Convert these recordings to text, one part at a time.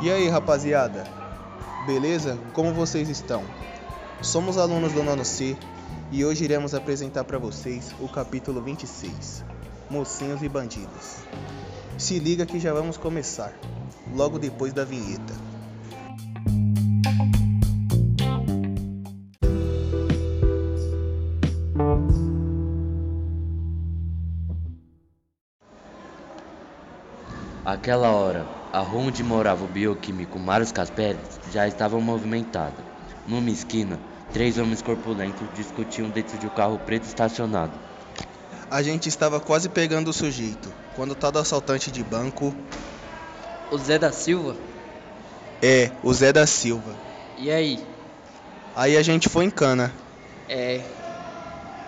E aí, rapaziada? Beleza? Como vocês estão? Somos alunos do nono C e hoje iremos apresentar para vocês o capítulo 26, Mocinhos e Bandidos. Se liga que já vamos começar, logo depois da vinheta. Aquela hora, a rua onde morava o bioquímico Marius Casperes já estava movimentada. Numa esquina, três homens corpulentos discutiam dentro de um carro preto estacionado. A gente estava quase pegando o sujeito, quando o tal do assaltante de banco. O Zé da Silva? É, o Zé da Silva. E aí? Aí a gente foi em cana. É,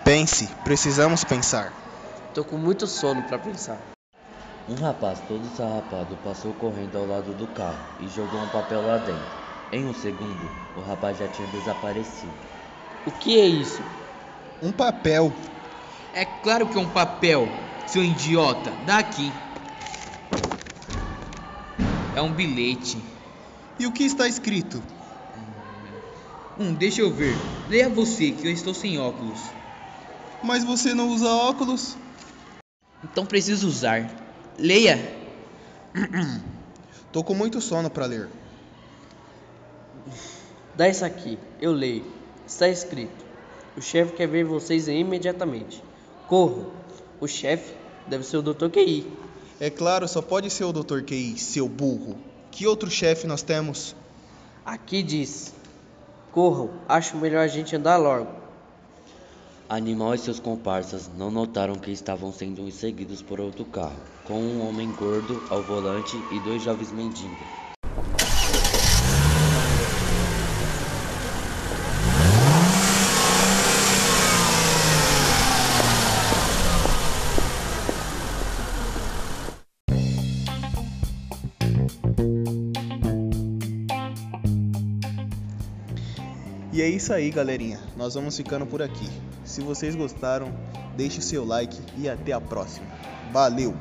Pense, precisamos pensar. tô com muito sono pra pensar. Um rapaz todo sarrapado passou correndo ao lado do carro e jogou um papel lá dentro. Em um segundo, o rapaz já tinha desaparecido. O que é isso? Um papel. É claro que é um papel, seu idiota. Dá aqui. É um bilhete. E o que está escrito? Hum, deixa eu ver. Leia você, que eu estou sem óculos. Mas você não usa óculos? Então preciso usar. Leia. Tô com muito sono para ler. Dá isso aqui, eu leio. Está escrito: O chefe quer ver vocês imediatamente. Corram. O chefe deve ser o Dr. QI. É claro, só pode ser o Dr. QI, seu burro. Que outro chefe nós temos? Aqui diz: Corram, acho melhor a gente andar logo. Animal e seus comparsas não notaram que estavam sendo seguidos por outro carro, com um homem gordo ao volante e dois jovens mendigos. E é isso aí, galerinha. Nós vamos ficando por aqui. Se vocês gostaram, deixe o seu like e até a próxima. Valeu!